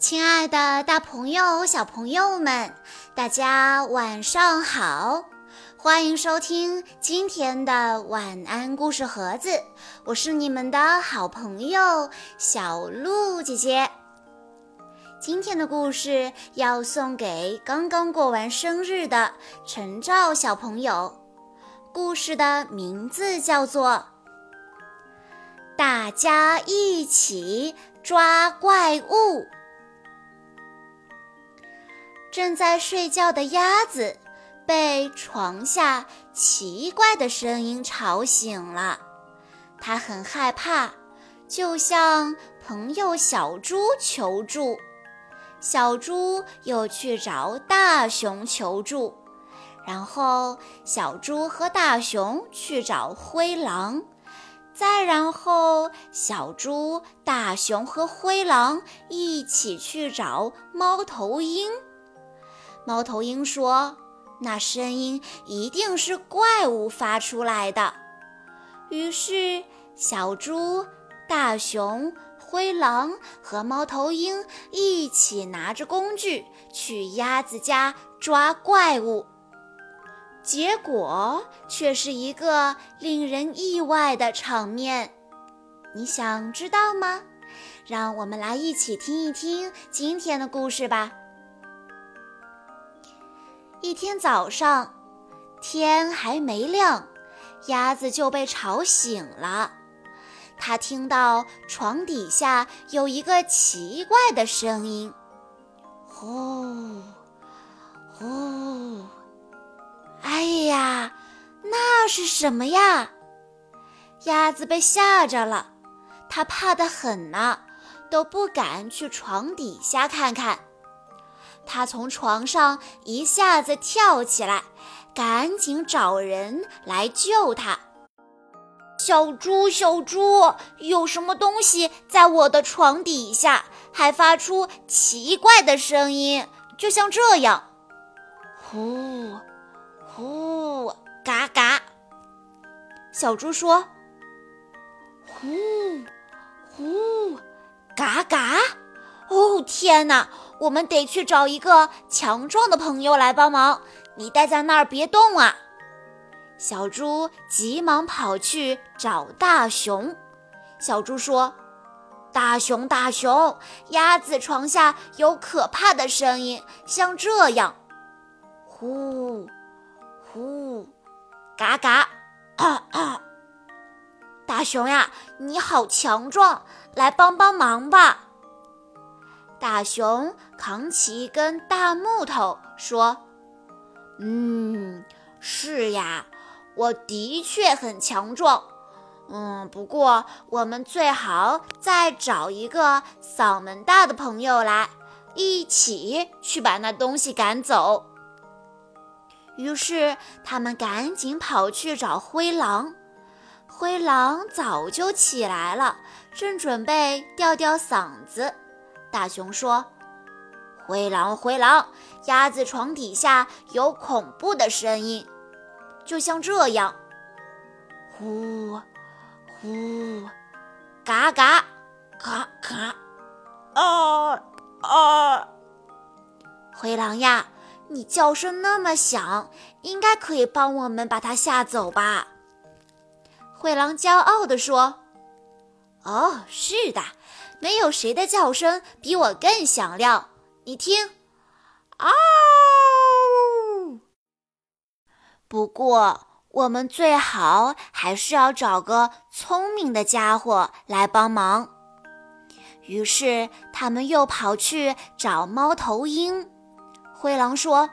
亲爱的，大朋友、小朋友们，大家晚上好！欢迎收听今天的晚安故事盒子，我是你们的好朋友小鹿姐姐。今天的故事要送给刚刚过完生日的陈照小朋友，故事的名字叫做《大家一起抓怪物》。正在睡觉的鸭子被床下奇怪的声音吵醒了，它很害怕，就向朋友小猪求助。小猪又去找大熊求助，然后小猪和大熊去找灰狼，再然后小猪、大熊和灰狼一起去找猫头鹰。猫头鹰说：“那声音一定是怪物发出来的。”于是，小猪、大熊、灰狼和猫头鹰一起拿着工具去鸭子家抓怪物，结果却是一个令人意外的场面。你想知道吗？让我们来一起听一听今天的故事吧。一天早上，天还没亮，鸭子就被吵醒了。它听到床底下有一个奇怪的声音：“呼，呼！”哎呀，那是什么呀？鸭子被吓着了，它怕得很呢，都不敢去床底下看看。他从床上一下子跳起来，赶紧找人来救他。小猪，小猪，有什么东西在我的床底下，还发出奇怪的声音，就像这样，呼，呼，嘎嘎。小猪说：“呼，呼，嘎嘎。”哦，天哪！我们得去找一个强壮的朋友来帮忙。你待在那儿别动啊！小猪急忙跑去找大熊。小猪说：“大熊，大熊，鸭子床下有可怕的声音，像这样，呼，呼，嘎嘎，啊啊！大熊呀，你好强壮，来帮帮忙吧！”大熊扛起一根大木头，说：“嗯，是呀，我的确很强壮。嗯，不过我们最好再找一个嗓门大的朋友来，一起去把那东西赶走。”于是他们赶紧跑去找灰狼。灰狼早就起来了，正准备吊吊嗓子。大熊说：“灰狼，灰狼，鸭子床底下有恐怖的声音，就像这样，呼，呼，嘎嘎，嘎嘎，啊啊！灰狼呀，你叫声那么响，应该可以帮我们把它吓走吧？”灰狼骄傲地说：“哦，是的。”没有谁的叫声比我更响亮，你听，嗷！不过我们最好还是要找个聪明的家伙来帮忙。于是他们又跑去找猫头鹰。灰狼说：“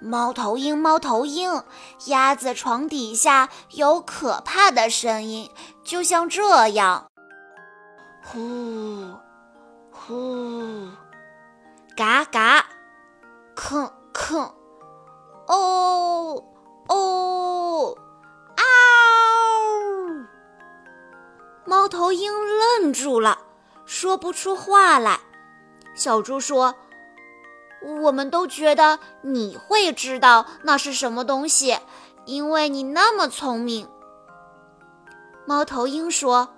猫头鹰，猫头鹰，鸭子床底下有可怕的声音，就像这样。”呼，呼，嘎嘎，吭吭，哦哦，嗷！猫头鹰愣住了，说不出话来。小猪说：“我们都觉得你会知道那是什么东西，因为你那么聪明。”猫头鹰说。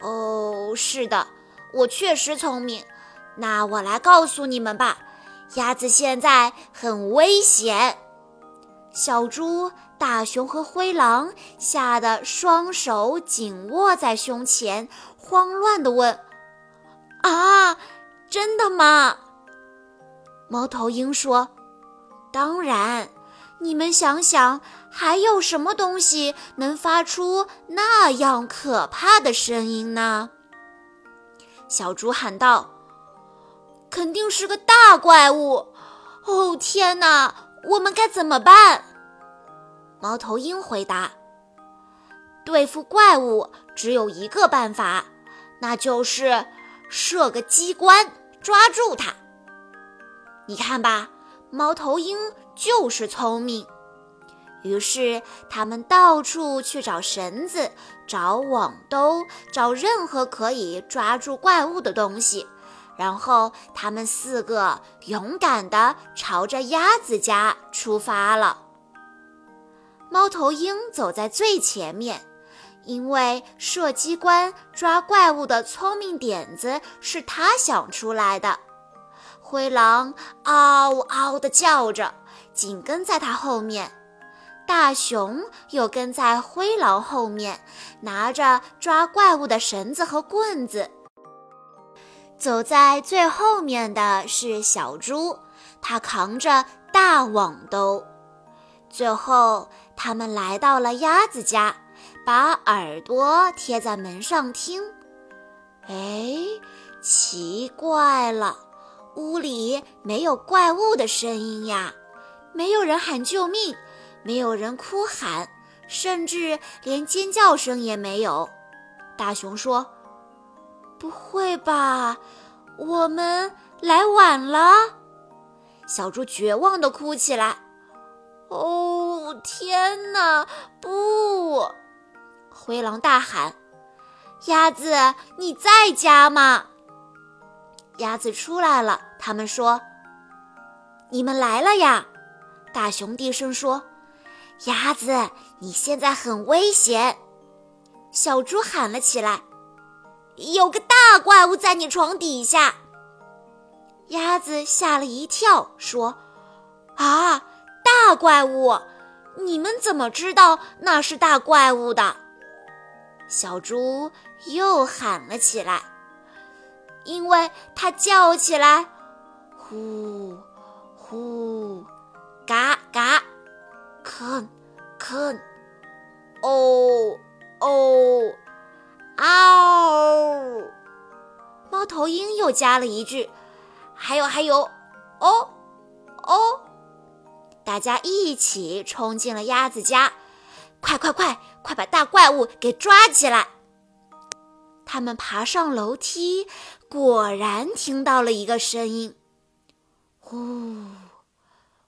哦，是的，我确实聪明，那我来告诉你们吧，鸭子现在很危险。小猪、大熊和灰狼吓得双手紧握在胸前，慌乱地问：“啊，真的吗？”猫头鹰说：“当然，你们想想，还有什么东西能发出那样可怕的声音呢？”小猪喊道：“肯定是个大怪物！哦，天哪，我们该怎么办？”猫头鹰回答：“对付怪物只有一个办法，那就是设个机关抓住它。你看吧，猫头鹰就是聪明。”于是他们到处去找绳子、找网兜、找任何可以抓住怪物的东西，然后他们四个勇敢地朝着鸭子家出发了。猫头鹰走在最前面，因为射机关抓怪物的聪明点子是他想出来的。灰狼嗷嗷地叫着，紧跟在他后面。大熊又跟在灰狼后面，拿着抓怪物的绳子和棍子。走在最后面的是小猪，它扛着大网兜。最后，他们来到了鸭子家，把耳朵贴在门上听。哎，奇怪了，屋里没有怪物的声音呀，没有人喊救命。没有人哭喊，甚至连尖叫声也没有。大熊说：“不会吧，我们来晚了。”小猪绝望地哭起来：“哦，天哪！不！”灰狼大喊：“鸭子，你在家吗？”鸭子出来了。他们说：“你们来了呀！”大熊低声说。鸭子，你现在很危险！小猪喊了起来：“有个大怪物在你床底下。”鸭子吓了一跳，说：“啊，大怪物！你们怎么知道那是大怪物的？”小猪又喊了起来，因为它叫起来：“呼，呼，”吭，吭，哦，哦，嗷！猫头鹰又加了一句：“还有，还有，哦，哦！”大家一起冲进了鸭子家，快快快，快把大怪物给抓起来！他们爬上楼梯，果然听到了一个声音：呼，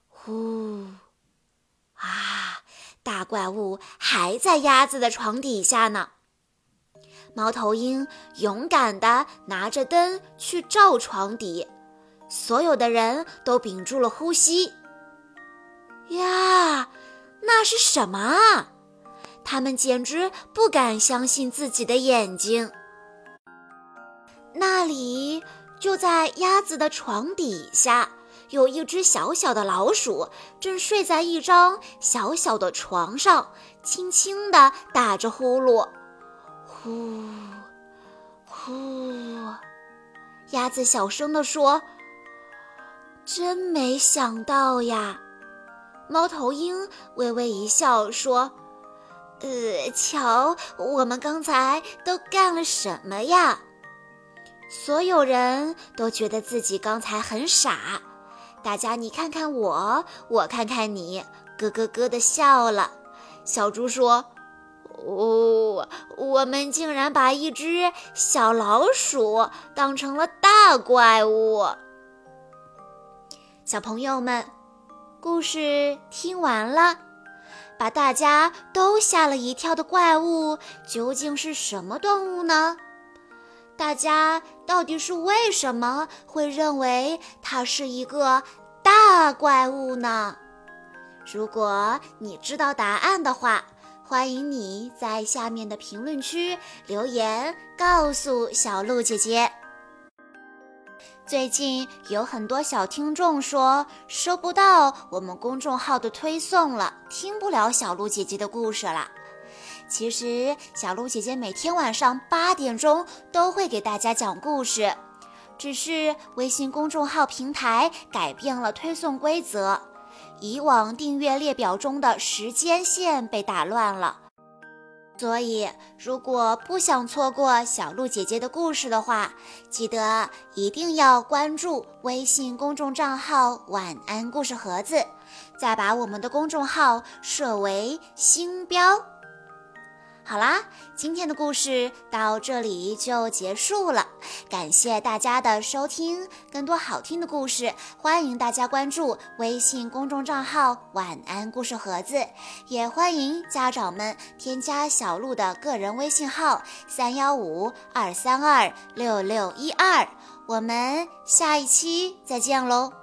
呼。啊！大怪物还在鸭子的床底下呢。猫头鹰勇敢地拿着灯去照床底，所有的人都屏住了呼吸。呀，那是什么啊？他们简直不敢相信自己的眼睛。那里就在鸭子的床底下。有一只小小的老鼠，正睡在一张小小的床上，轻轻地打着呼噜，呼，呼。鸭子小声地说：“真没想到呀。”猫头鹰微微一笑说：“呃，瞧，我们刚才都干了什么呀？”所有人都觉得自己刚才很傻。大家，你看看我，我看看你，咯咯咯的笑了。小猪说：“哦，我们竟然把一只小老鼠当成了大怪物。”小朋友们，故事听完了，把大家都吓了一跳的怪物究竟是什么动物呢？大家到底是为什么会认为它是一个大怪物呢？如果你知道答案的话，欢迎你在下面的评论区留言告诉小鹿姐姐。最近有很多小听众说收不到我们公众号的推送了，听不了小鹿姐姐的故事了。其实小鹿姐姐每天晚上八点钟都会给大家讲故事，只是微信公众号平台改变了推送规则，以往订阅列表中的时间线被打乱了。所以，如果不想错过小鹿姐姐的故事的话，记得一定要关注微信公众账号“晚安故事盒子”，再把我们的公众号设为星标。好啦，今天的故事到这里就结束了，感谢大家的收听。更多好听的故事，欢迎大家关注微信公众账号“晚安故事盒子”，也欢迎家长们添加小鹿的个人微信号三幺五二三二六六一二。我们下一期再见喽！